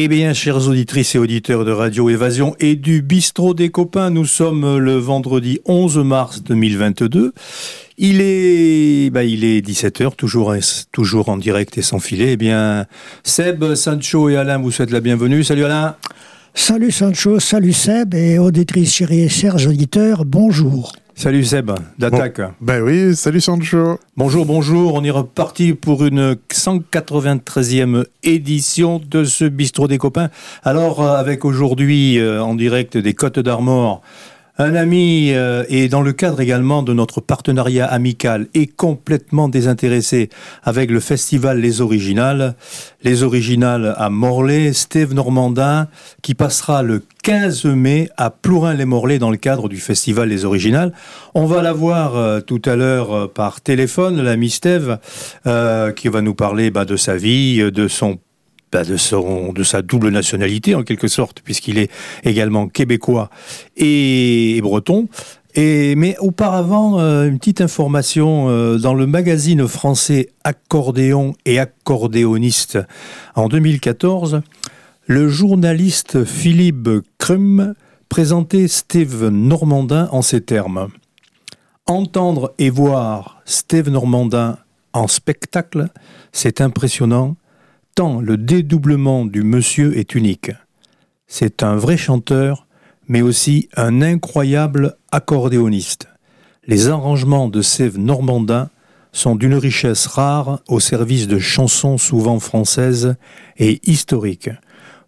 Eh bien, chères auditrices et auditeurs de Radio Évasion et du Bistrot des Copains, nous sommes le vendredi 11 mars 2022. Il est, bah, est 17h, toujours, toujours en direct et sans filet. Eh bien, Seb, Sancho et Alain vous souhaitent la bienvenue. Salut Alain. Salut Sancho, salut Seb et auditrices chérie et chers auditeurs, bonjour. Salut Seb, d'attaque. ben oui, salut Sancho. Bonjour, bonjour. On est reparti pour une 193e édition de ce bistrot des copains. Alors, euh, avec aujourd'hui euh, en direct des Côtes d'Armor, un ami euh, et dans le cadre également de notre partenariat amical et complètement désintéressé avec le festival Les Originales. Les Originales à Morlaix, Steve Normandin qui passera le 15 mai à Plourin-les-Morlaix dans le cadre du festival Les Originales. On va la voir euh, tout à l'heure euh, par téléphone, l'ami Steve, qui va nous parler bah, de sa vie, de son de, son, de sa double nationalité en quelque sorte, puisqu'il est également québécois et, breton. Et, mais auparavant, euh, une petite information, euh, dans le magazine français Accordéon et Accordéoniste en 2014, le journaliste Philippe Crum présentait Steve Normandin en ces termes. Entendre et voir Steve Normandin en spectacle, c'est impressionnant le dédoublement du monsieur est unique. C'est un vrai chanteur, mais aussi un incroyable accordéoniste. Les arrangements de Sève Normandin sont d'une richesse rare au service de chansons souvent françaises et historiques.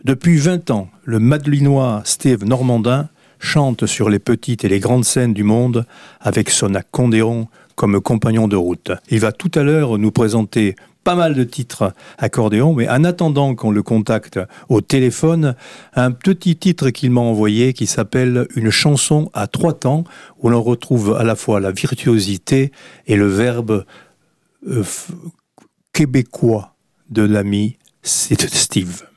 Depuis 20 ans, le madelinois Steve Normandin chante sur les petites et les grandes scènes du monde avec son accordéon comme compagnon de route. Il va tout à l'heure nous présenter pas mal de titres accordéon, mais en attendant qu'on le contacte au téléphone, un petit titre qu'il m'a envoyé qui s'appelle Une chanson à trois temps, où l'on retrouve à la fois la virtuosité et le verbe euh, québécois de l'ami Steve.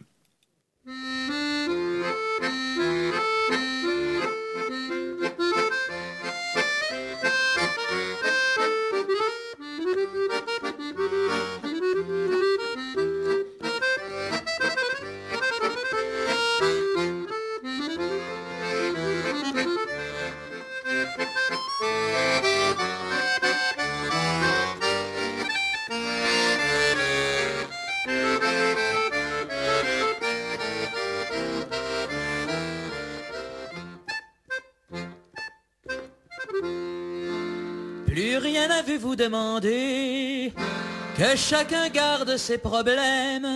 Demander que chacun garde ses problèmes.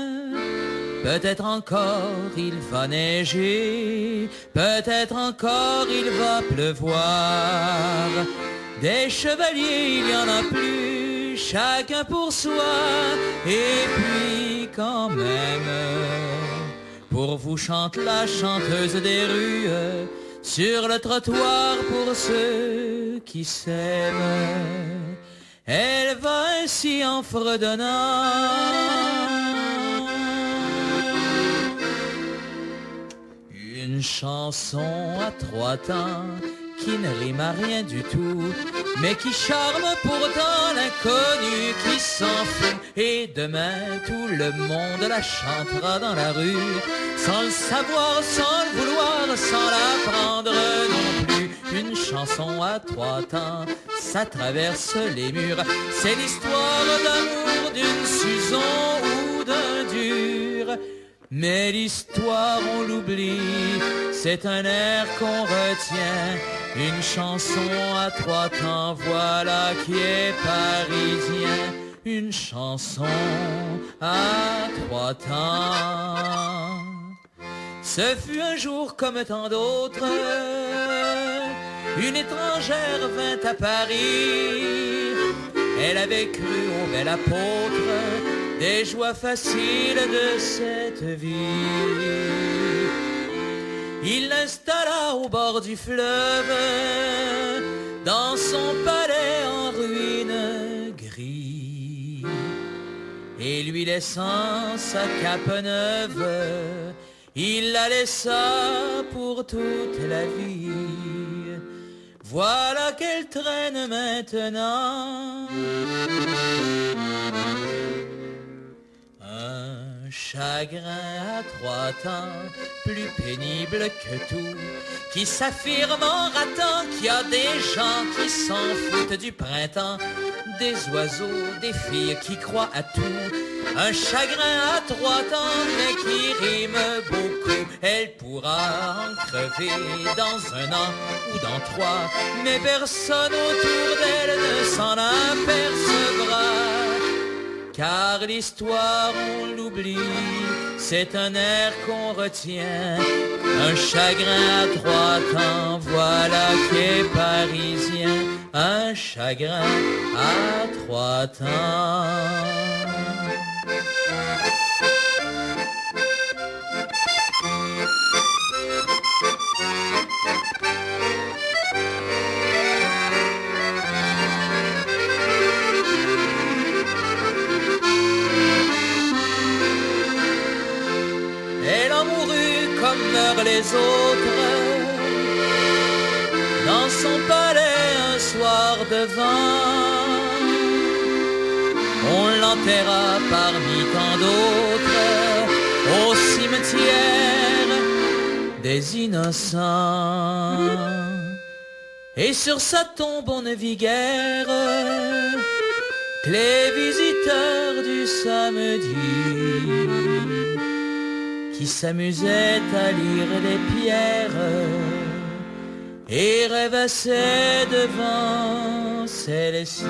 Peut-être encore il va neiger, peut-être encore il va pleuvoir. Des chevaliers, il y en a plus, chacun pour soi, et puis quand même, pour vous chante la chanteuse des rues, sur le trottoir pour ceux qui s'aiment. Elle va ainsi en fredonnant. Une chanson à trois temps qui ne rime à rien du tout, mais qui charme pourtant l'inconnu qui s'en fout. Et demain tout le monde la chantera dans la rue, sans le savoir, sans le vouloir, sans l'apprendre. Une chanson à trois temps ça traverse les murs. C'est l'histoire d'amour d'une Susan ou d'un dur. Mais l'histoire, on l'oublie, c'est un air qu'on retient. Une chanson à trois temps, voilà qui est parisien. Une chanson à trois temps. Ce fut un jour comme tant d'autres une étrangère vint à Paris. Elle avait cru au bel apôtre des joies faciles de cette vie. Il l'installa au bord du fleuve, dans son palais en ruine gris. Et lui laissant sa cape neuve, il la laissa pour toute la vie. Voilà qu'elle traîne maintenant. Un chagrin à trois temps, plus pénible que tout, qui s'affirme en ratant qu'il y a des gens qui s'en foutent du printemps, des oiseaux, des filles qui croient à tout, un chagrin à trois temps, mais qui rime beaucoup, elle pourra en crever dans un an ou dans trois, mais personne autour d'elle ne s'en apercevra. Car l'histoire on l'oublie, c'est un air qu'on retient, un chagrin à trois temps, voilà qu'est parisien, un chagrin à trois temps. Les autres dans son palais un soir de vent. On l'enterra parmi tant d'autres au cimetière des innocents. Et sur sa tombe on ne vit guère que les visiteurs du samedi qui s'amusait à lire les pierres et rêvassait devant celle-ci.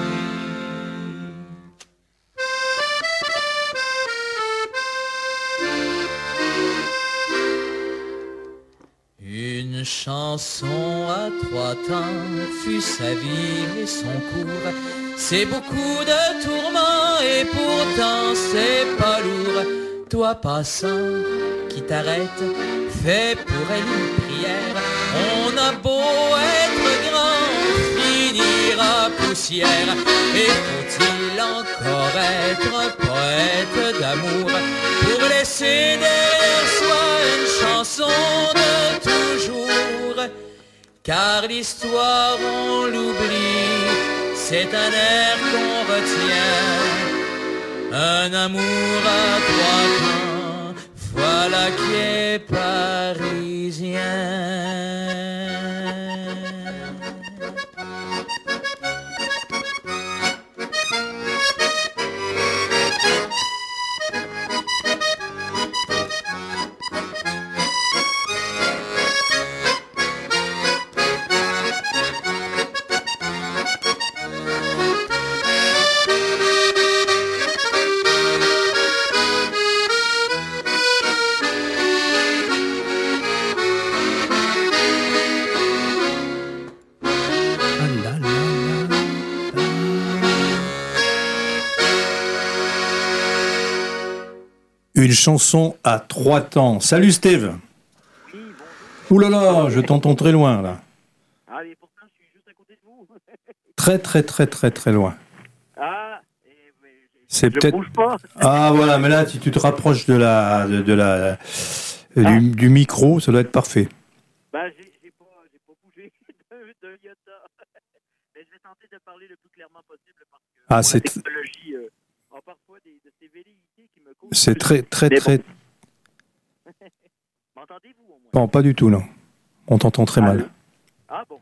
Chanson à trois temps fut sa vie et son cours. C'est beaucoup de tourments et pourtant c'est pas lourd. Toi passant qui t'arrête, fais pour elle une prière. On a beau être grand, finir à poussière. Et faut-il encore être poète d'amour pour laisser une chanson de toujours Car l'histoire on l'oublie, c'est un air qu'on retient. Un amour à trois temps, voilà qui est parisien. Chanson à trois temps. Salut Steve. Ouh là là, je t'entends très loin là. Ah, mais pourtant, je suis juste à côté de vous. Très très très très très loin. Ah, je- C'est peut-être. Ah voilà, mais là si tu te rapproches de la de, de la du, du micro, ça doit être parfait. Ben, j'ai pas, pas bougé d'un iota. Mais je vais tenter de parler le plus clairement possible parce que Ah, la technologie euh, a parfois des, de ces velléités qui me causent. C'est très très très. M'entendez-vous au moins? Non, pas du tout non. On t'entend très mal. Ah bon?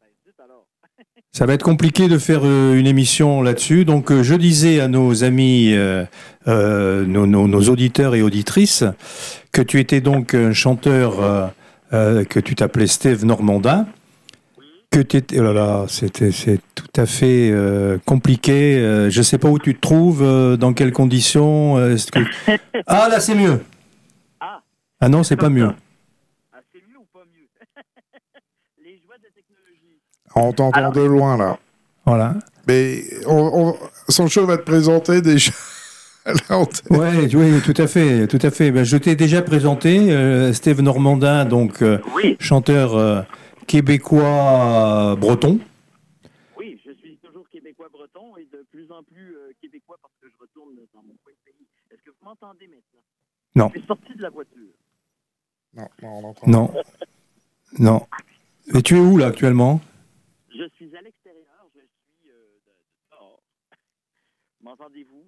Ben, alors. Ça va être compliqué de faire euh, une émission là-dessus. Donc, euh, je disais à nos amis, euh, nos, nos- nos auditeurs et auditrices, que tu étais donc un chanteur, que tu t'appelais Steve Normandin, que tu étais, oh là là, c'était, c'est tout à fait euh, compliqué. Euh, je sais pas où tu te trouves, euh, dans quelles conditions. euh, que... Ah là, c'est mieux. Ah. Ah non, c'est pas mieux. Ah, c'est mieux ou pas mieux? Les joies de la technologie. On t'entend Alors- de loin, là. Voilà. Mais on, on- Sancho va te présenter déjà. Ouais, oui, tout à fait, tout à fait. Ben, je t'ai déjà présenté, euh, Steve Normandin, donc euh, Oui, chanteur euh, québécois breton. oui, je suis toujours québécois-breton et de plus en plus euh, québécois parce que je retourne dans mon coin de pays. Est-ce que vous m'entendez maintenant? Non. Je suis sorti de la voiture. Non, non, on entend. Non, non. Et tu es où là actuellement? Je suis à l'extérieur, je suis euh, de- de dehors. M'entendez-vous?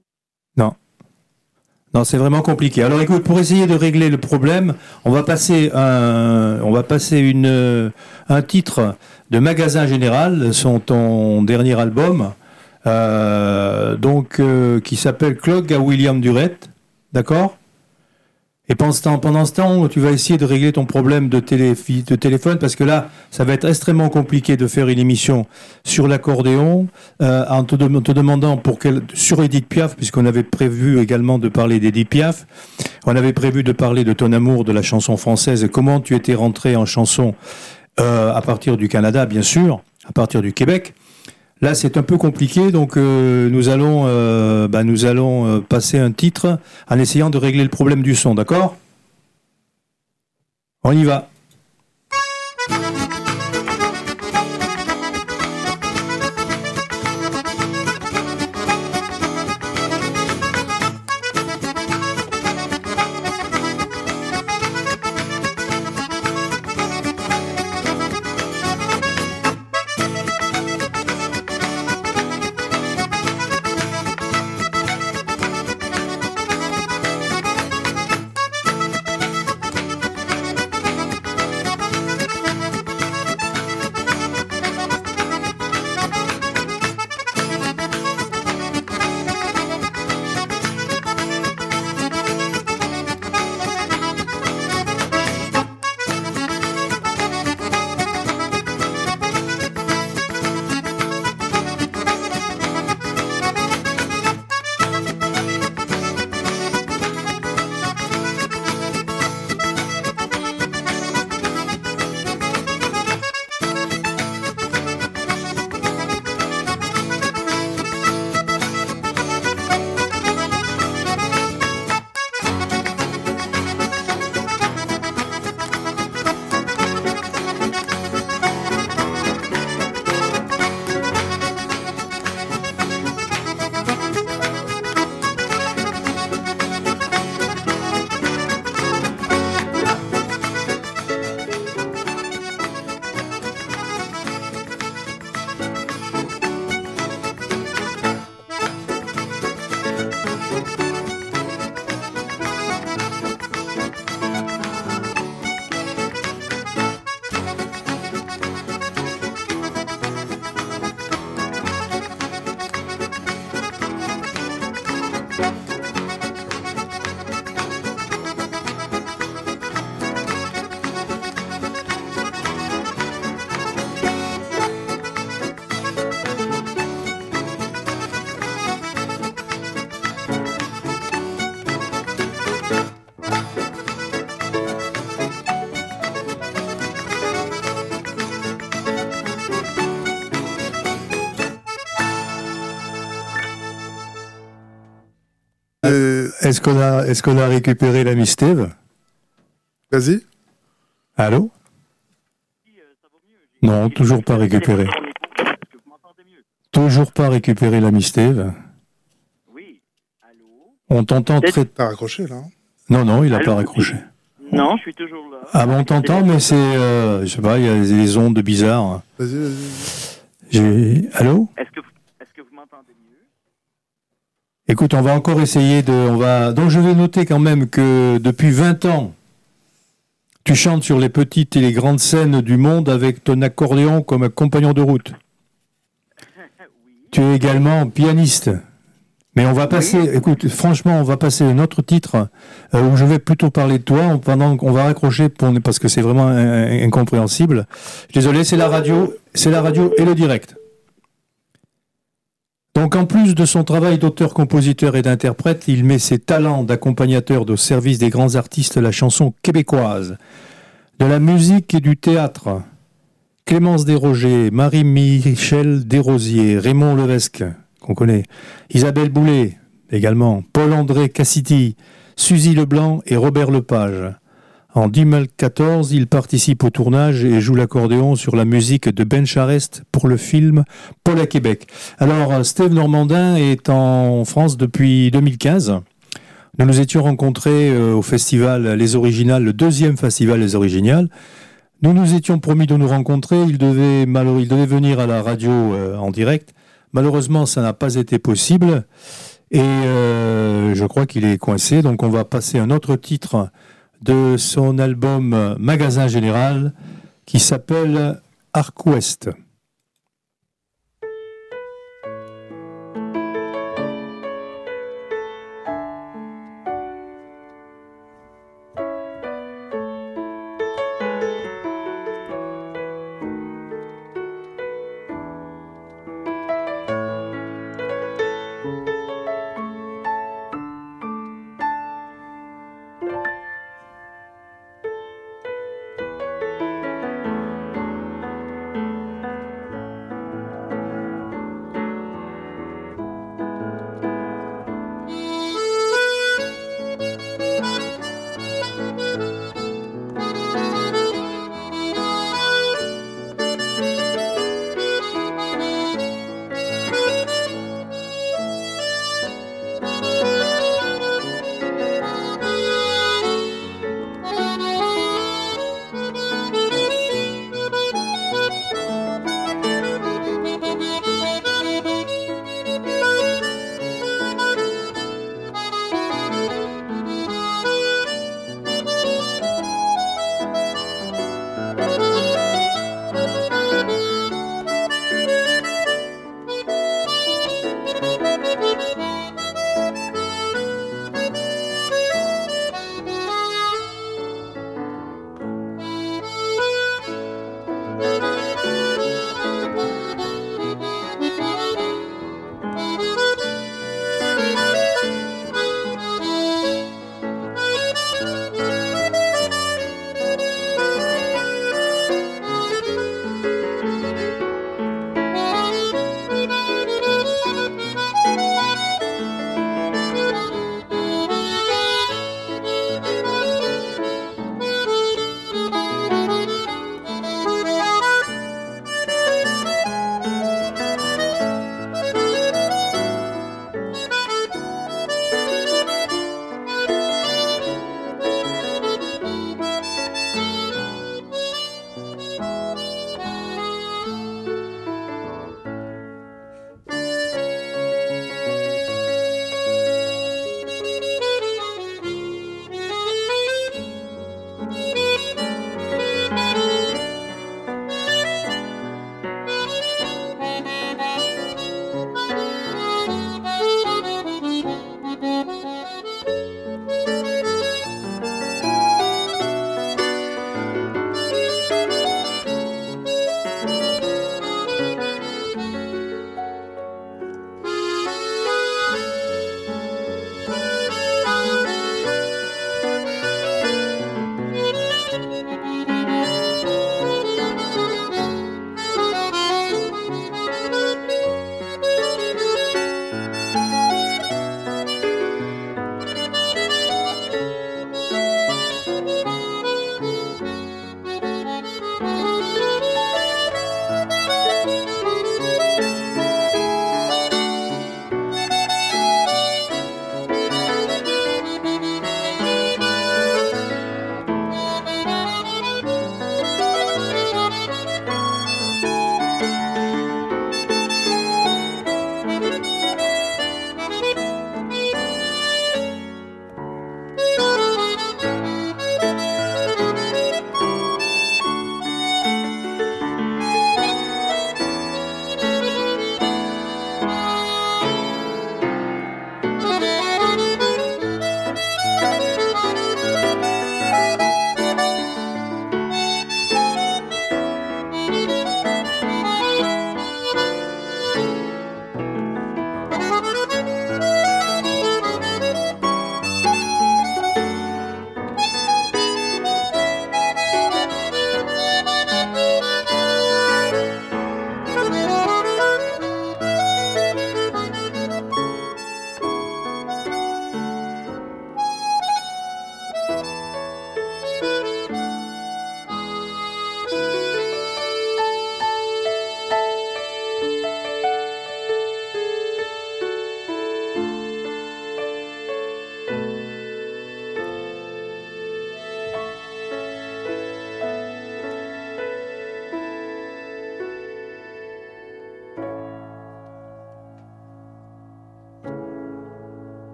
Non, c'est vraiment compliqué. Alors écoute, pour essayer de régler le problème, on va passer un, on va passer une, un titre de Magasin Général, son ton dernier album, euh, donc euh, qui s'appelle Clog à William Duret, d'accord? Et pendant ce, temps, tu vas essayer de régler ton problème de, télé, téléphone parce que là, ça va être extrêmement compliqué de faire une émission sur l'accordéon euh, en te, te, demandant pour quelle sur Edith Piaf, puisqu'on avait prévu également de parler d'Edith Piaf. On avait prévu de parler de ton amour de la chanson française et comment tu étais rentré en chanson euh, à partir du Canada, bien sûr, à partir du Québec. Là, c'est un peu compliqué, donc euh, nous allons, euh, bah, nous allons euh, passer un titre en essayant de régler le problème du son, d'accord? On y va. Est-ce qu'on a, est qu'on a récupéré l'ami Steve? Vas-y. Allô? Non, toujours pas récupéré. Toujours pas récupéré l'ami Steve. Oui. Allô On t'entend très. T'as raccroché là hein? Non, non, il a Allô? pas raccroché. Non, je suis toujours là. Ah bon, on t'entend, mais c'est. euh, je sais pas, il y a des, des ondes bizarres. Vas-y, vas-y. Allô? Est-ce que, est-ce que vous m'entendez mieux? Écoute, on va encore essayer de. On va. Donc je vais noter quand même que depuis 20 ans, tu chantes sur les petites et les grandes scènes du monde avec ton accordéon comme compagnon de route. Tu es également pianiste. Mais on va passer, écoute, franchement, on va passer un autre titre euh, où je vais plutôt parler de toi pendant qu'on va raccrocher pour, parce que c'est vraiment euh, incompréhensible. Désolé, c'est la radio, c'est la radio et le direct. Donc, en plus de son travail d'auteur, compositeur et d'interprète, il met ses talents d'accompagnateur au service des grands artistes de la chanson québécoise, de la musique et du théâtre. Clémence Desrogers, Marie-Michel Desrosiers, Raymond Levesque, qu'on connaît, Isabelle Boulet, également, Paul-André Cassiti, Suzy Leblanc et Robert Lepage. En 2014, il participe au tournage et joue l'accordéon sur la musique de Ben Charest pour le film Paul à Québec. Alors, Steve Normandin est en France depuis 2015. Nous nous étions rencontrés euh, au festival Les Originales, le deuxième festival Les Originales. Nous nous étions promis de nous rencontrer. Il devait, venir à la radio euh, en direct. Malheureusement, ça n'a pas été possible. Et euh, je crois qu'il est coincé, donc on va passer un autre titre de son album Magasin Général qui s'appelle Arc Ouest.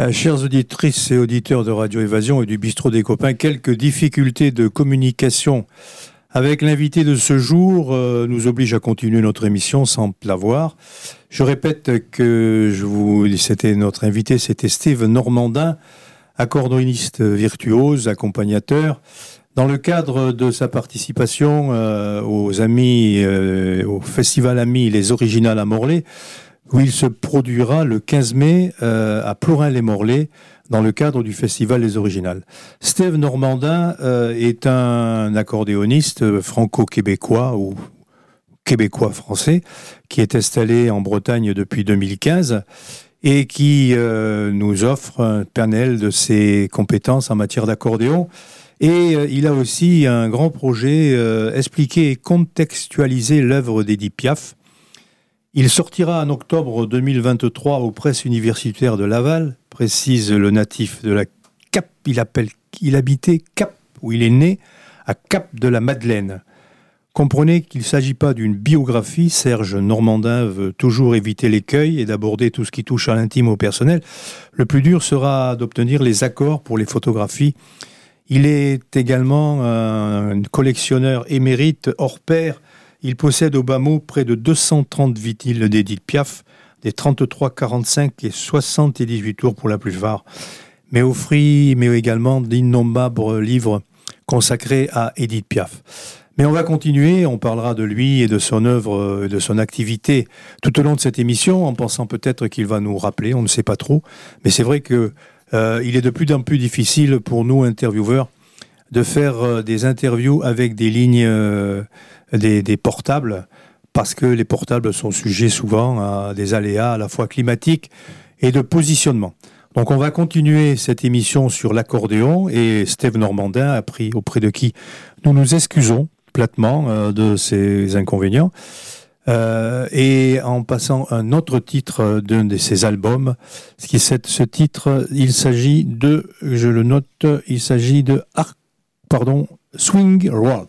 Euh, chères auditrices et auditeurs de Radio Évasion et du Bistrot des Copains, quelques difficultés de communication avec l'invité de ce jour euh, nous oblige à continuer notre émission sans l'avoir. Je répète que c'était notre invité, c'était Steve Normandin, accordéoniste virtuose, accompagnateur. Dans le cadre de sa participation euh, aux amis, au festival Amis les Originales à Morlaix, où il se produira le 15 mai euh, à Plorin-les-Morlaix dans le cadre du Festival des Originales. Steve Normandin euh, est un accordéoniste franco-québécois ou québécois-français qui est installé en Bretagne depuis 2015 et qui euh, nous offre un panel de ses compétences en matière d'accordéon. Et il a aussi un grand projet, expliquer et contextualiser l'œuvre d'Edith Piaf, il sortira en octobre 2023 aux presses universitaires de Laval, précise le natif de la Cap. Il, appelle, il habitait Cap, où il est né, à Cap de la Madeleine. Comprenez qu'il ne s'agit pas d'une biographie. Serge Normandin veut toujours éviter l'écueil et d'aborder tout ce qui touche à l'intime au personnel. Le plus dur sera d'obtenir les accords pour les photographies. Il est également un collectionneur émérite hors pair il possède au bas près de 230 vityles d'Edith Piaf, des 33, 45 et 78 tours pour la plupart, mais offrit également d'innombrables livres consacrés à Edith Piaf. Mais on va continuer, on parlera de lui et de son œuvre, de son activité tout au long de cette émission, en pensant peut-être qu'il va nous rappeler, on ne sait pas trop. Mais c'est vrai que euh, est de plus en plus difficile pour nous, intervieweurs, de faire euh, des interviews avec des lignes euh, des, portables, parce que les portables sont sujets souvent à des aléas à la fois climatiques et de positionnement. Donc on va continuer cette émission sur l'accordéon et Steve Normandin a pris auprès de qui nous nous excusons platement euh, de ces inconvénients. Euh, et en passant un autre titre d'un de ses albums, ce qui est ce titre, il s'agit de, je le note, il s'agit de, pardon, Swing Road.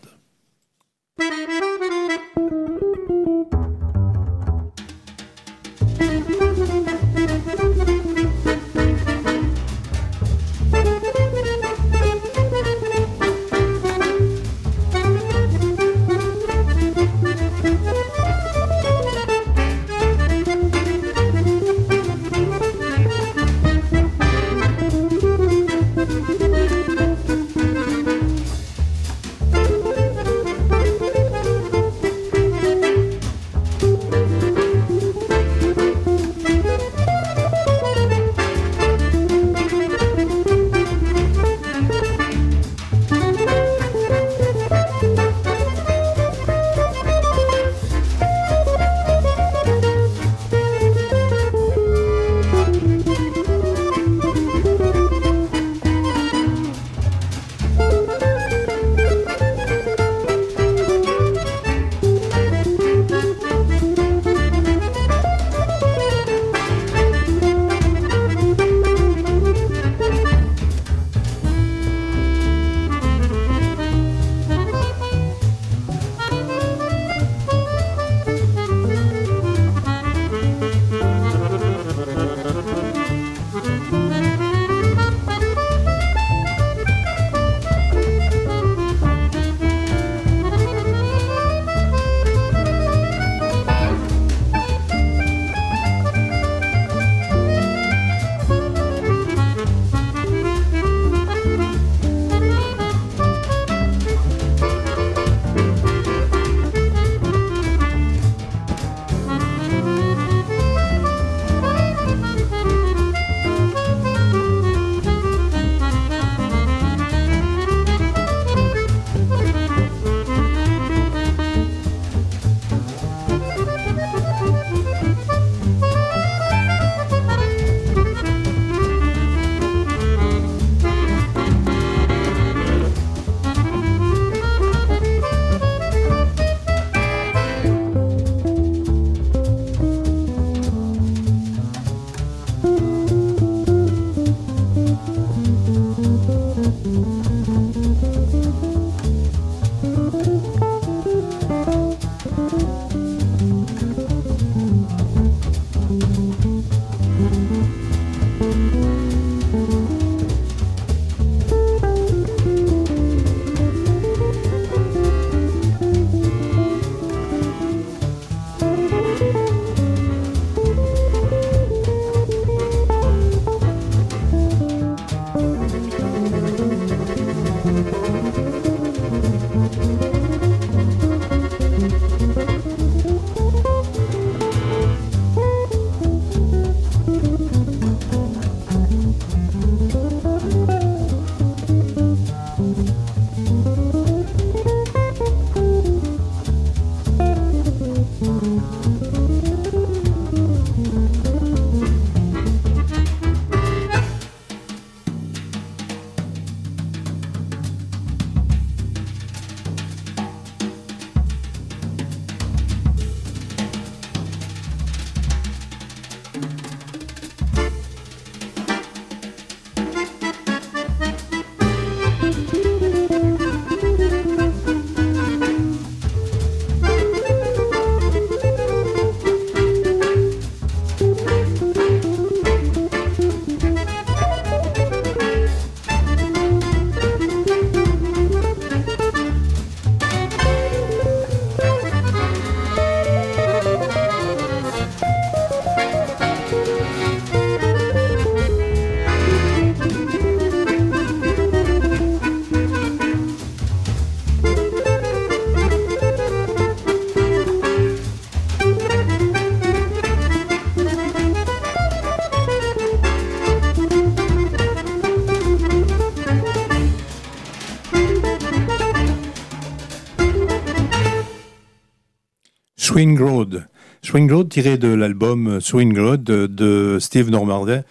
Swing Road tiré de l'album Swing Road de, Steve Normandin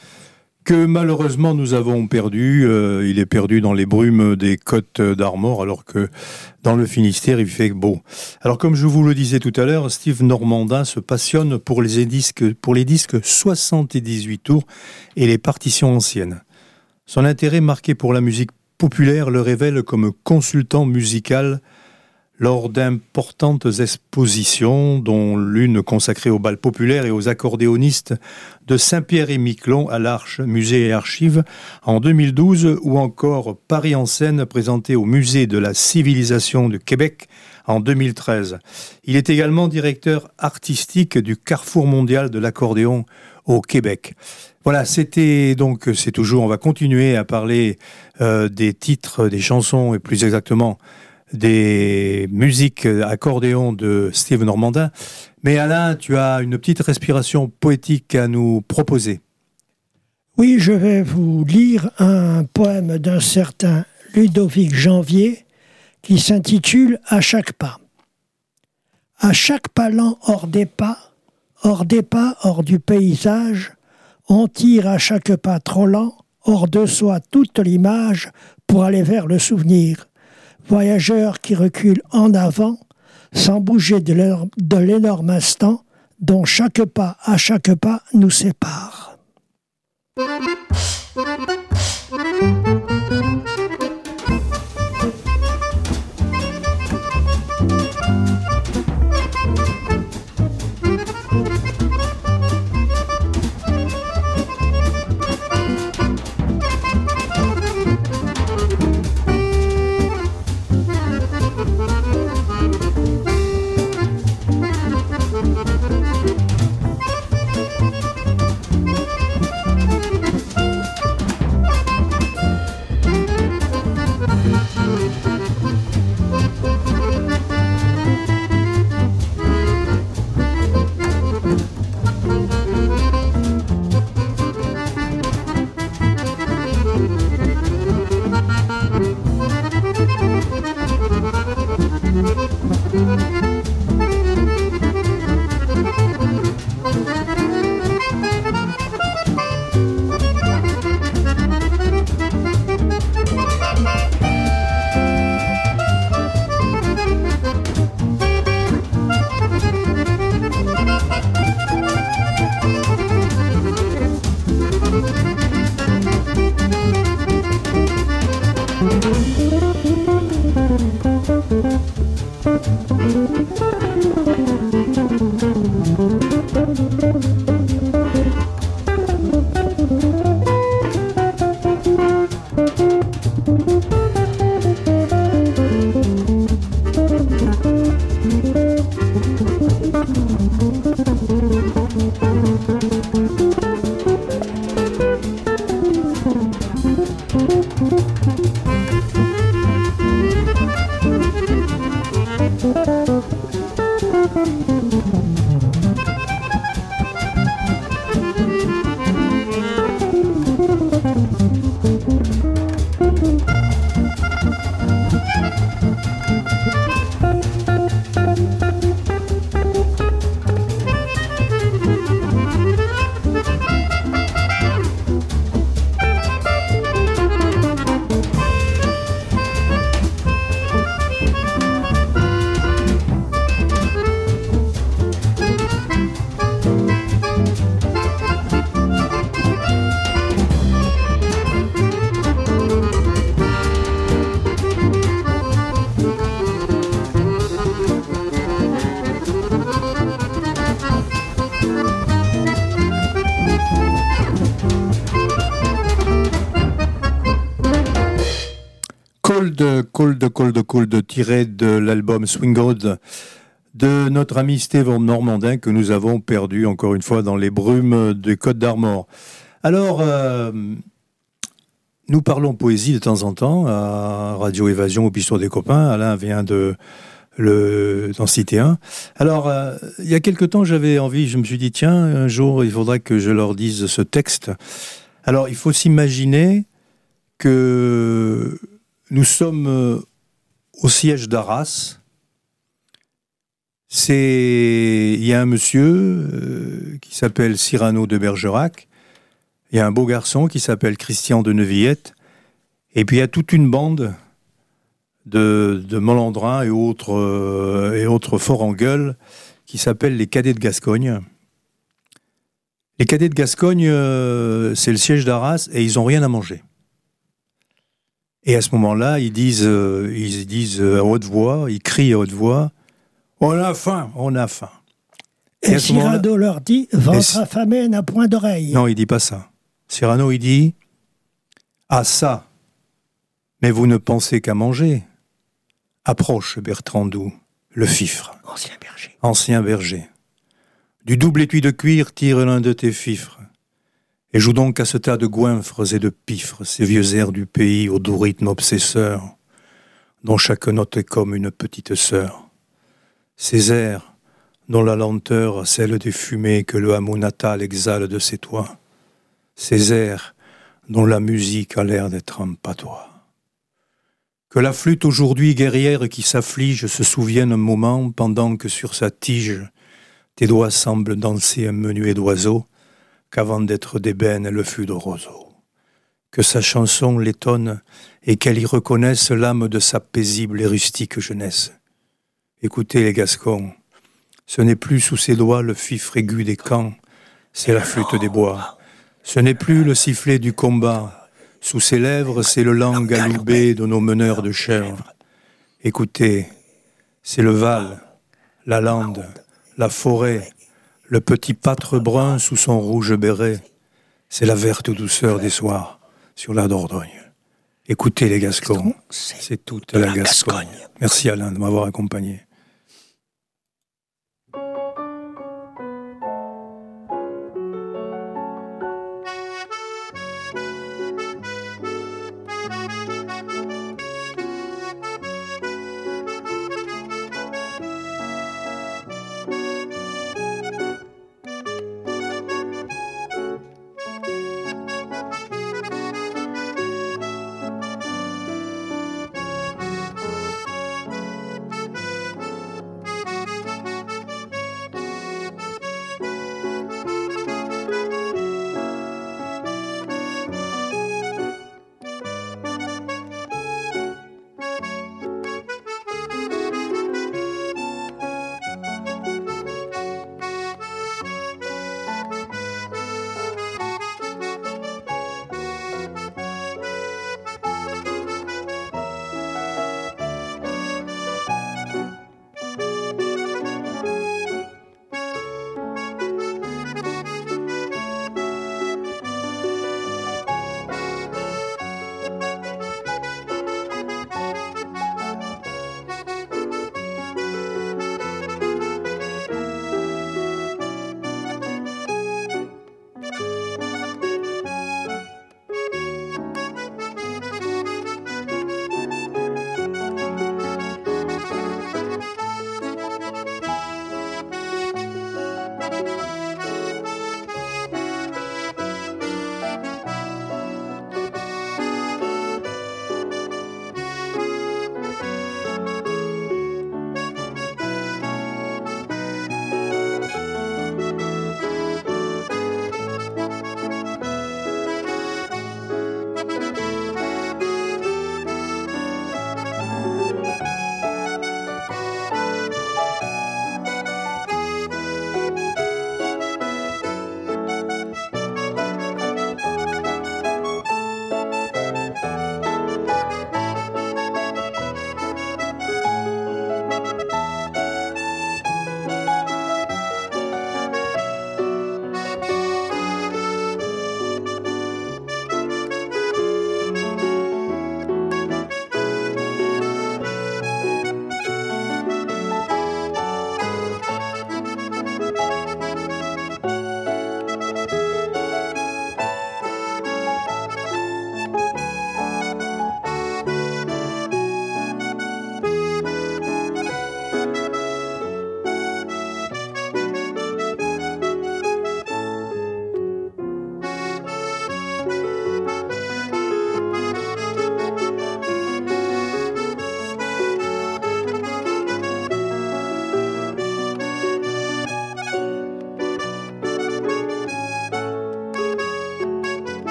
que malheureusement nous avons perdu. Euh, il est perdu dans les brumes des côtes d'Armor, alors que dans le Finistère, il fait beau. Alors comme je vous le disais tout à l'heure, Steve Normandin se passionne pour les disques, pour les disques 78 tours et les partitions anciennes. Son intérêt marqué pour la musique populaire le révèle comme consultant musical lors d'importantes expositions, dont l'une consacrée au bal populaire et aux accordéonistes de Saint-Pierre et Miquelon à l'Arche, musée et archives, en 2012, ou encore Paris en scène présenté au musée de la civilisation de Québec en 2013. Il est également directeur artistique du Carrefour mondial de l'accordéon au Québec. Voilà, c'était donc, c'est toujours, on va continuer à parler euh, des titres, des chansons et plus exactement des musiques accordéon de Steve Normandin. Mais Alain, tu as une petite respiration poétique à nous proposer. Oui, je vais vous lire un poème d'un certain Ludovic Janvier qui s'intitule À chaque pas. À chaque pas lent hors des pas, hors des pas, hors du paysage, on tire à chaque pas trop lent, hors de soi toute l'image pour aller vers le souvenir voyageurs qui reculent en avant sans bouger de l'énorme instant dont chaque pas à chaque pas nous sépare. Cold, Cold, tiré de l'album Swing Road de notre ami Steve Normandin que nous avons perdu encore une fois dans les brumes des Côtes d'Armor. Alors, euh, nous parlons poésie de temps en temps à Radio Évasion au Piston des Copains. Alain vient de le d'en citer un. Alors, euh, il y a quelque temps, j'avais envie, je me suis dit, tiens, un jour, il faudrait que je leur dise ce texte. Alors, il faut s'imaginer que nous sommes au siège d'Arras. C'est il y a un monsieur euh, qui s'appelle Cyrano de Bergerac, il y a un beau garçon qui s'appelle Christian de Neuvillette, et puis il y a toute une bande de, de Molandrins et autres euh, et autres forts en gueule qui s'appellent les Cadets de Gascogne. Les Cadets de Gascogne, euh, c'est le siège d'Arras et ils ont rien à manger. Et à ce moment-là, ils disent, euh, ils disent à haute voix, ils crient à haute voix, on a faim, on a faim. Et Et Cyrano leur dit Ventre affamé n'a point d'oreille. Non, il dit pas ça. Cyrano, il dit Ah, ça Mais vous ne pensez qu'à manger. Approche, Bertrandou, le fifre, Ancien berger. ancien berger. Du double étui de cuir tire l'un de tes fifres. Et joue donc à ce tas de goinfres et de pifres, ces vieux airs du pays au doux rythme obsesseur, dont chaque note est comme une petite sœur. Ces airs dont la lenteur, celle des fumées que le hameau natal exhale de ses toits ces airs dont la musique a l'air d'être un patois. Que la flûte aujourd'hui guerrière qui s'afflige se souvienne un moment pendant que sur sa tige tes doigts semblent danser un menuet d'oiseaux, qu'avant d'être d'ébène elle fut de roseau. Que sa chanson l'étonne et qu'elle y reconnaisse l'âme de sa paisible et rustique jeunesse. Écoutez les Gascons, ce n'est plus sous ses doigts le fifre aigu des camps, c'est la flûte des bois. Ce n'est plus le sifflet du combat. Sous ses lèvres, c'est le langue galoubé de nos meneurs de chèvres. Écoutez, c'est le Val, la lande, la forêt, le petit pâtre brun sous son rouge béret. C'est la verte douceur des soirs sur la Dordogne. Écoutez les Gascons, c'est toute la Gascogne. Merci Alain de m'avoir accompagné.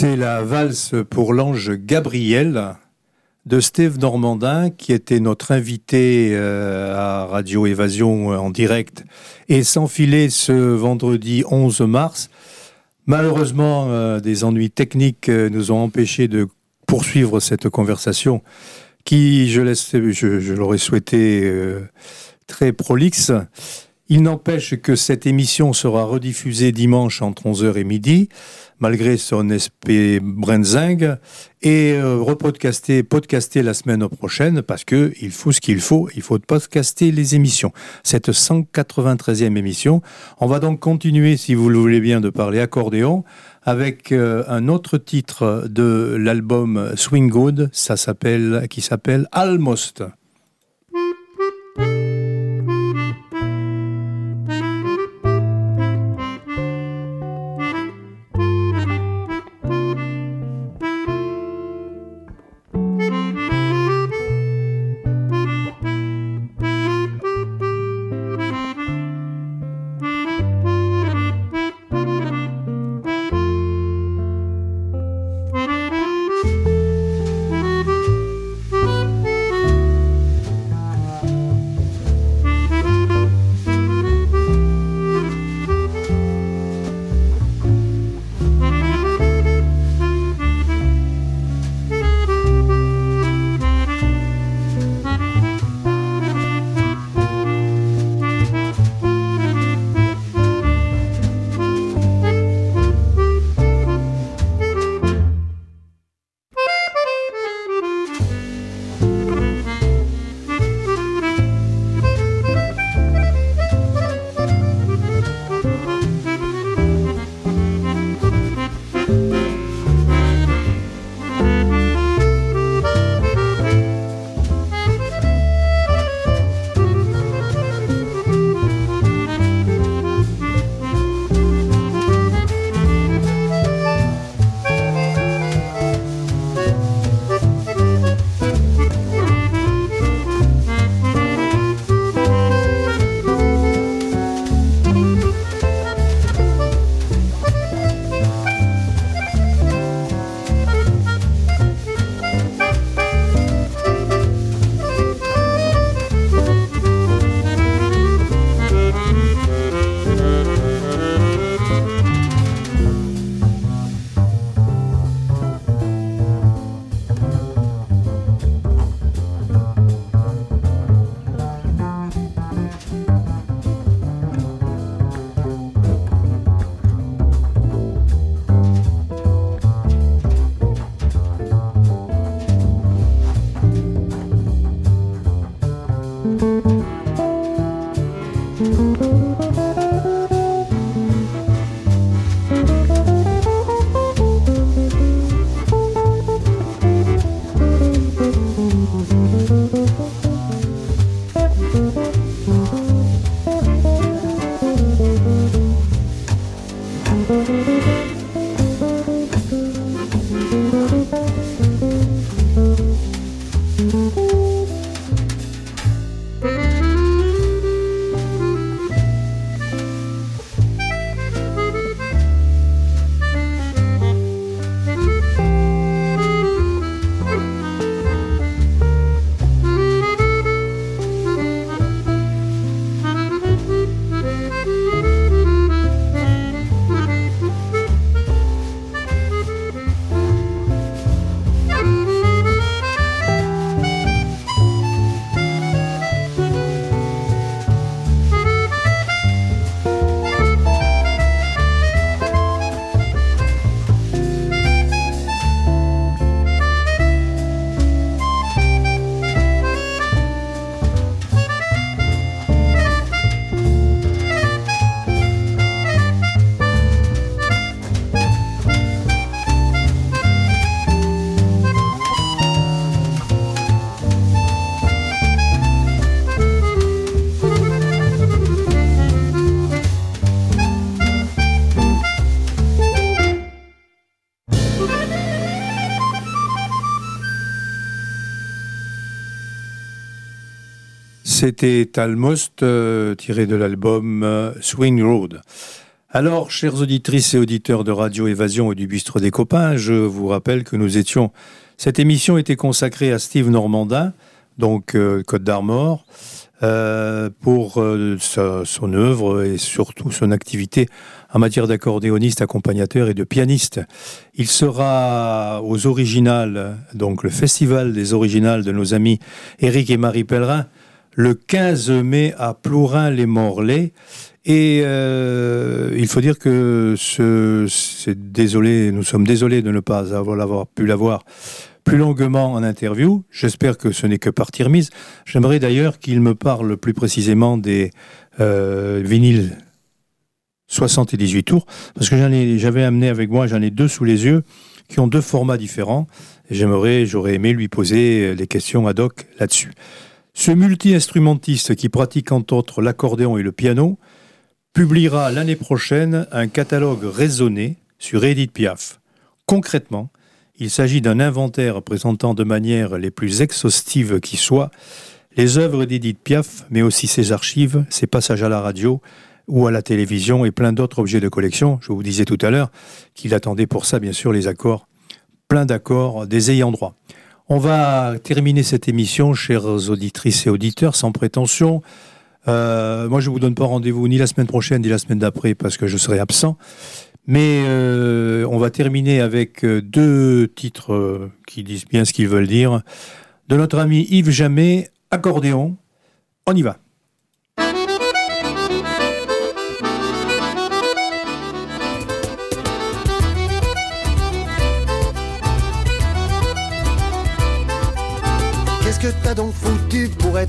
C'est la valse pour l'ange Gabriel de Steve Normandin, qui était notre invité euh, à Radio Évasion en direct et s'enfilait ce vendredi 11 mars. Malheureusement, euh, des ennuis techniques euh, nous ont empêchés de poursuivre cette conversation qui, je, je, l'aurais souhaité très prolixe. Il n'empêche que cette émission sera rediffusée dimanche entre 11h et midi, malgré son SP Brenzing, et euh, repodcastée podcastée la semaine prochaine, parce que il faut ce qu'il faut, il faut podcaster les émissions. Cette 193e émission. On va donc continuer, si vous le voulez bien, de parler accordéon, avec euh, un autre titre de l'album Swing Good, ça s'appelle, qui s'appelle Almost. C'était Almost, euh, tiré de l'album euh, Swing Road. Alors, chères auditrices et auditeurs de Radio Évasion et du Bistre des Copains, je vous rappelle que nous étions. Cette émission était consacrée à Steve Normandin, donc euh, Côte d'Armor, pour son œuvre et surtout son activité en matière d'accordéoniste, accompagnateur et de pianiste. Il sera aux originales, donc le festival des originales de nos amis Éric et Marie Pellerin, le 15 mai à Plourin-les-Morlaix. Et euh, il faut dire que ce, c'est désolé, nous sommes désolés de ne pas avoir, pu l'avoir plus longuement en interview. J'espère que ce n'est que partie remise. J'aimerais d'ailleurs qu'il me parle plus précisément des euh, vinyles 60 et 18 tours, parce que j'en ai, j'avais amené avec moi, j'en ai deux sous les yeux, qui ont deux formats différents. J'aimerais, j'aurais aimé lui poser des questions ad hoc là-dessus. Ce multi-instrumentiste qui pratique entre autres l'accordéon et le piano publiera l'année prochaine un catalogue raisonné sur Edith Piaf. Concrètement, il s'agit d'un inventaire présentant de manière les plus exhaustives qui soit les œuvres d'Edith Piaf, mais aussi ses archives, ses passages à la radio ou à la télévision et plein d'autres objets de collection. Je vous disais tout à l'heure qu'il attendait pour ça, bien sûr, les accords, plein d'accords des ayants droit. On va terminer cette émission, chères auditrices et auditeurs, sans prétention. Euh, moi, je ne vous donne pas rendez-vous ni la semaine prochaine ni la semaine d'après parce que je serai absent. Mais euh, on va terminer avec euh, deux titres qui disent bien ce qu'ils veulent dire. De notre ami Yves Jamet, accordéon. On y va.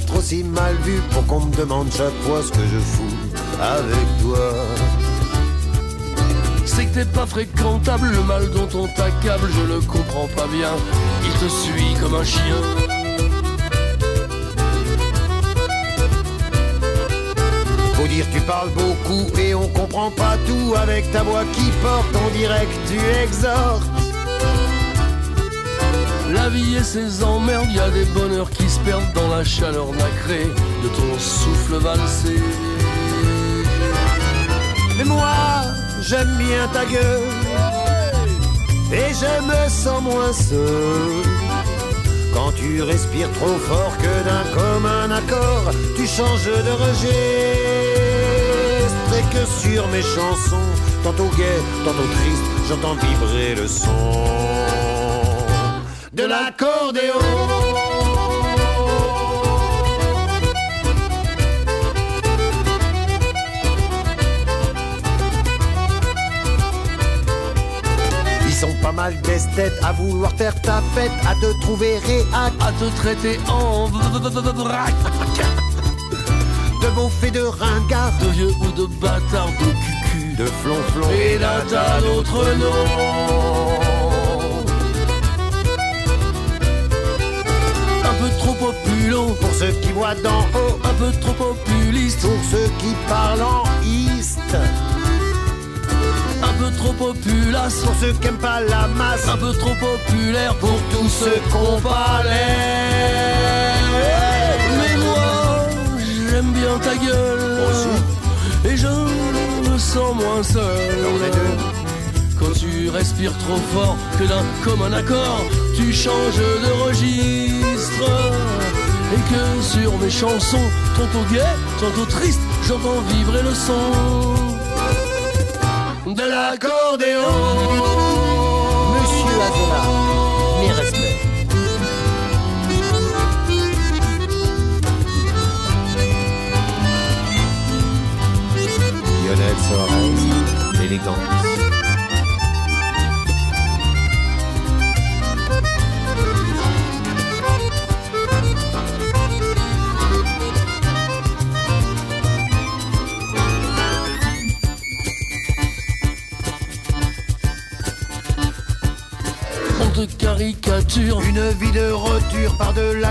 Être aussi mal vu Pour qu'on me demande chaque fois ce que je fous avec toi C'est que t'es pas fréquentable, le mal dont on t'accable, je le comprends pas bien. Il te suit comme un chien. Faut dire tu parles beaucoup et on comprend pas tout Avec ta voix qui porte, dirait que tu exhortes La vie et ses emmerdes, y a des bonheurs qui se perdent dans la chaleur nacrée de ton souffle valsé. Mais moi, j'aime bien ta gueule. Et je me sens moins seul Quand tu respires trop fort que d'un commun accord Tu changes de registre. Et que sur mes chansons Tantôt gai, tantôt triste J'entends vibrer le son De l'accordéon Ils sont pas mal d'esthètes à vouloir faire ta fête, à te trouver réac, À te traiter en vrac, de beaufs de ringard, de vieux ou de bâtard, de cucu, de flonflon. et d'un tas d'autres noms. Trop Pour ceux qui voient d'en haut, un peu trop populiste, pour ceux qui parlent en east, un peu trop populace, pour ceux qui aiment pas la masse, un peu trop populaire pour tous ceux qu'on parlait. Mais moi, j'aime bien ta gueule. Et je me sens moins seul. On est deux. Quand tu respires trop fort, que d'un commun accord, tu changes de registre. Et que sur mes chansons, tantôt gai, tantôt triste, j'entends vibrer le son de l'accordéon. Monsieur Azola,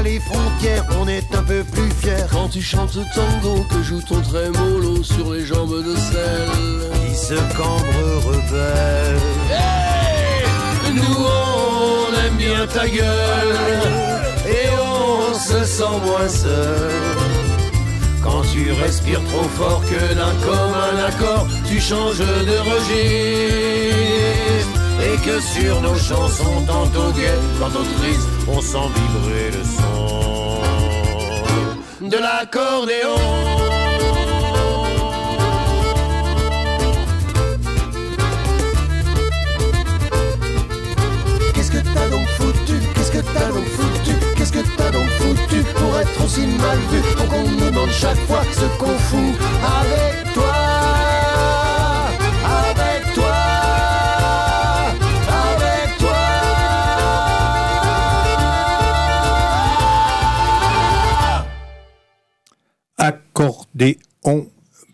les frontières, on est un peu plus fiers. quand tu chantes tango, que joue ton trémolo sur les jambes de sel. Qui se cambre rebelle. Hey Nous on aime bien ta gueule Et on se sent moins seul quand tu respires trop fort que d'un commun accord, tu changes de registre. Et que sur nos chansons, tantôt gaies, tantôt tristes, on sent vibrer le son de l'accordéon. Qu'est-ce que t'as donc foutu? Qu'est-ce que t'as donc foutu? Qu'est-ce que t'as donc foutu pour être aussi mal vu? Pour qu'on me demande chaque fois ce qu'on fout avec toi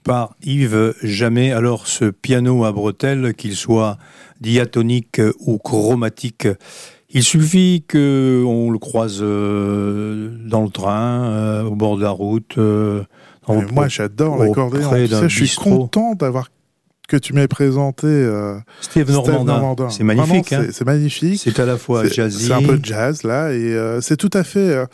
Par Yves Jamais. Alors ce piano à bretelles, qu'il soit diatonique ou chromatique, il suffit qu'on le croise euh, dans le train, euh, au bord de la route. euh, dans- moi, j'adore l'accordéon. Tu d'un sais, je suis content d'avoir que tu m'aies présenté Steve Normandin. Normandin. C'est magnifique. Hein. c'est- magnifique. C'est à la fois jazzy. C'est un peu jazz là, et c'est tout à fait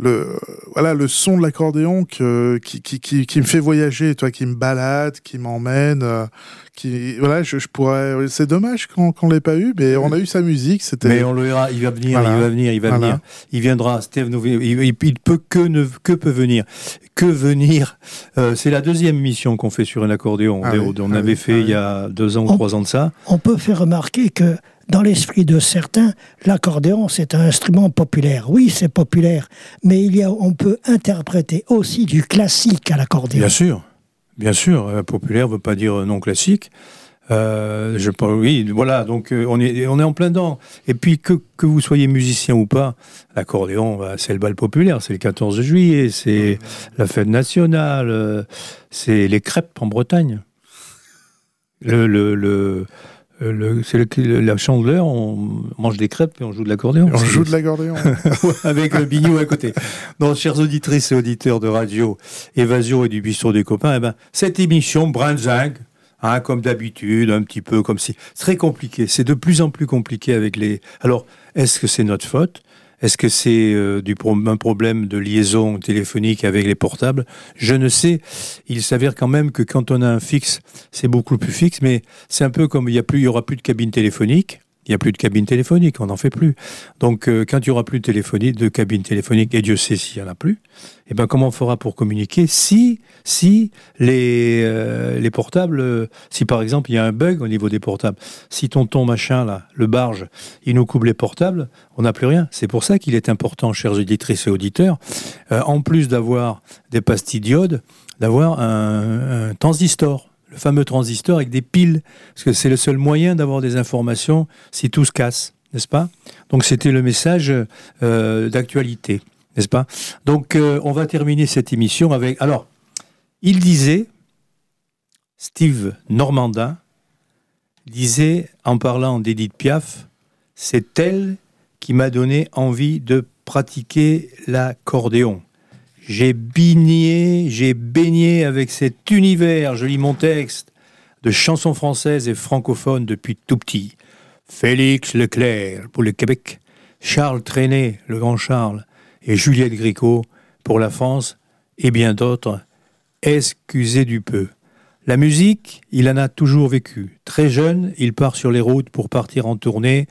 le voilà le son de l'accordéon que qui, qui, qui, qui me fait voyager, toi, qui me balade, qui m'emmène, euh, qui voilà, je, je pourrais. C'est dommage qu'on qu'on l'ait pas eu, mais on a eu sa musique. C'était Mais on le verra, il va venir, Voilà. il va venir, il va Voilà. venir. Il viendra, Steve, nous- il, il- il peut que ne, que peut venir, que venir. Euh, c'est la deuxième mission qu'on fait sur un accordéon. Ah oui, on ah avait oui, fait ah il y a deux ans ou On- trois ans de ça. On peut faire remarquer que dans l'esprit de certains, l'accordéon, c'est un instrument populaire. Oui, c'est populaire, mais il y a, on peut interpréter aussi du classique à l'accordéon. Bien sûr, bien sûr. euh, populaire veut pas dire non classique. Euh, oui, voilà. Donc euh, on est, on est en plein dedans. Et puis que, que vous soyez musicien ou pas, l'accordéon, bah, c'est le bal populaire. C'est le 14 juillet, c'est la fête nationale, euh, c'est les crêpes en Bretagne. Le, euh, c'est la chandeleur, on mange des crêpes et on joue de l'accordéon. on joue de l'accordéon. avec le bignou à côté. Donc, chers auditrices et auditeurs de radio Évasion et du bistrot des copains, eh ben, cette émission Brinzing, hein, comme d'habitude, un petit peu comme si. C'est très compliqué. C'est de plus en plus compliqué avec les. Alors, est-ce que c'est notre faute? Est-ce que c'est euh, un problème de liaison téléphonique avec les portables? Je ne sais. Il s'avère quand même que quand on a un fixe, c'est beaucoup plus fixe, mais c'est un peu comme il y a plus, il y aura plus de cabine téléphonique. Il n'y a plus de cabine téléphonique, on n'en fait plus. Donc, euh, quand il n'y aura plus de téléphonie, de cabine téléphonique, et Dieu sait s'il n'y en a plus, eh ben, comment on fera pour communiquer si, si les, euh, les portables, euh, si par exemple il y a un bug au niveau des portables, si tonton machin, là, le barge, il nous coupe les portables, on n'a plus rien. C'est pour ça qu'il est important, chers auditrices et auditeurs, en plus d'avoir des pastilles diodes, d'avoir un transistor. Le fameux transistor avec des piles, parce que c'est le seul moyen d'avoir des informations si tout se casse, n'est-ce pas? Donc c'était le message euh, d'actualité, n'est-ce pas? Donc euh, on va terminer cette émission avec... Alors, il disait, Steve Normandin, disait en parlant d'Edith Piaf, c'est elle qui m'a donné envie de pratiquer l'accordéon. J'ai baigné, j'ai baigné avec cet univers, je lis mon texte, de chansons françaises et francophones depuis tout petit. Félix Leclerc pour le Québec, Charles Trenet, le grand Charles, et Juliette Gricot pour la France, et bien d'autres. Excusez du peu. La musique, il en a toujours vécu. Très jeune, il part sur les routes pour partir en tournée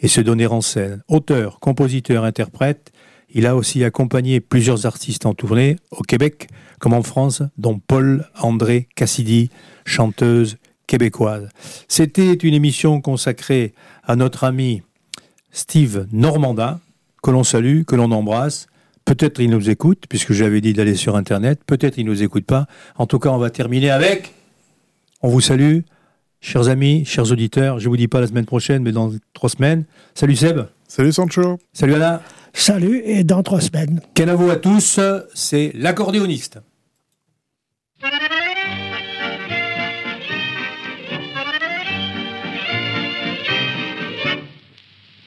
et se donner en scène. Auteur, compositeur, interprète, il a aussi accompagné plusieurs artistes en tournée, au Québec comme en France, dont Paul André Cassidy, chanteuse québécoise. C'était une émission consacrée à notre ami Steve Normandin, que l'on salue, que l'on embrasse. Peut-être il nous écoute, puisque j'avais dit d'aller sur Internet. Peut-être il ne nous écoute pas. En tout cas, on va terminer avec. On vous salue, chers amis, chers auditeurs. Je ne vous dis pas la semaine prochaine, mais dans trois semaines. Salut Seb. Salut Sancho. Salut Anna. Salut et dans trois semaines. Canavo à tous, c'est l'accordéoniste.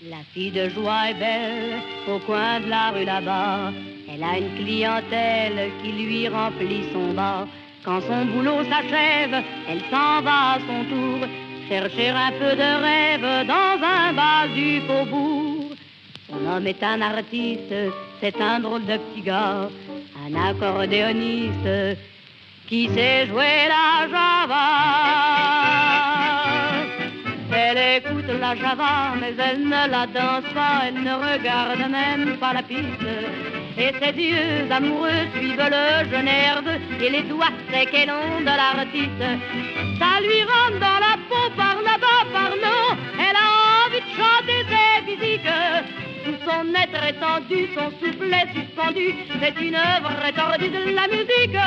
La fille de joie est belle au coin de la rue là-bas. Elle a une clientèle qui lui remplit son bar. Quand son boulot s'achève, elle s'en va à son tour chercher un peu de rêve dans un bal du faubourg. Son homme est un artiste, c'est un drôle de petit gars, un accordéoniste. qui sait jouer la java. Elle écoute la java, mais elle ne la danse pas, elle ne regarde même pas la piste. Et ses yeux amoureux suivent le jeune herbe et les doigts secs et longs de l'artiste. Ça lui rentre dans la peau par là-bas, par là. Son être étendu, son souffle est suspendu. C'est une œuvre étendue de la musique.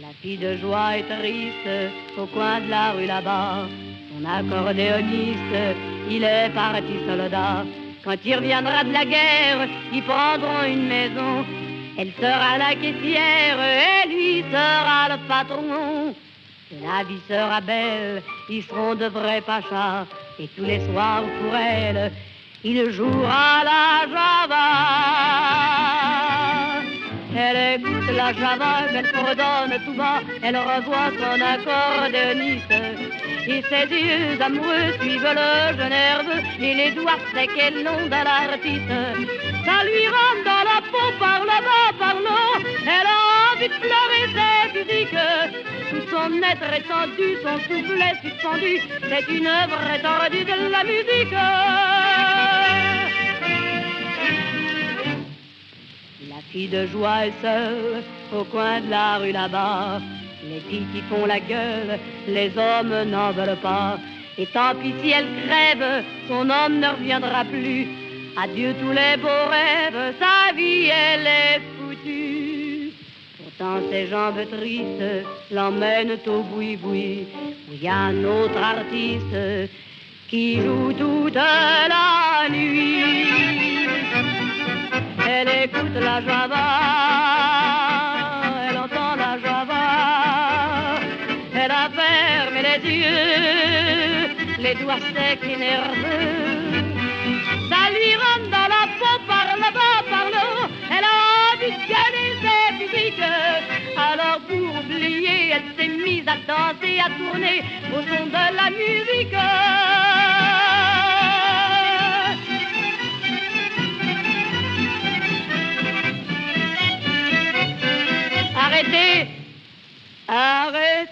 La fille de joie est triste au coin de la rue là-bas. Son accordéoniste, il est parti soldat. Quand il reviendra de la guerre, ils prendront une maison. Elle sera la caissière et lui sera le patron. La vie sera belle, ils seront de vrais pachas. Et tous les soirs pour elle, il jouera la java. Elle écoute la java, elle fredonne tout bas, elle revoit son accordéoniste. Et ses yeux amoureux suivent le jeune herbe et les doigts secs et longs de l'artiste. Ça lui rentre dans la peau par là-bas, par là. Elle a envie de pleurer son être étendu, son souffle est suspendu. C'est une œuvre étendue de la musique. La fille de joie est seule au coin de la rue là-bas. Les filles qui font la gueule, les hommes n'en veulent pas. Et tant pis si elle crève, son homme ne reviendra plus. Adieu tous les beaux rêves, sa vie elle est. Pourtant ses jambes tristes l'emmènent au boui-boui, où il y a un autre artiste qui joue toute la nuit. Elle écoute la java, elle entend la java, elle a fermé les yeux, les doigts secs et nerveux. mise à danser, à tourner au son de la musique. Arrêtez, arrêtez.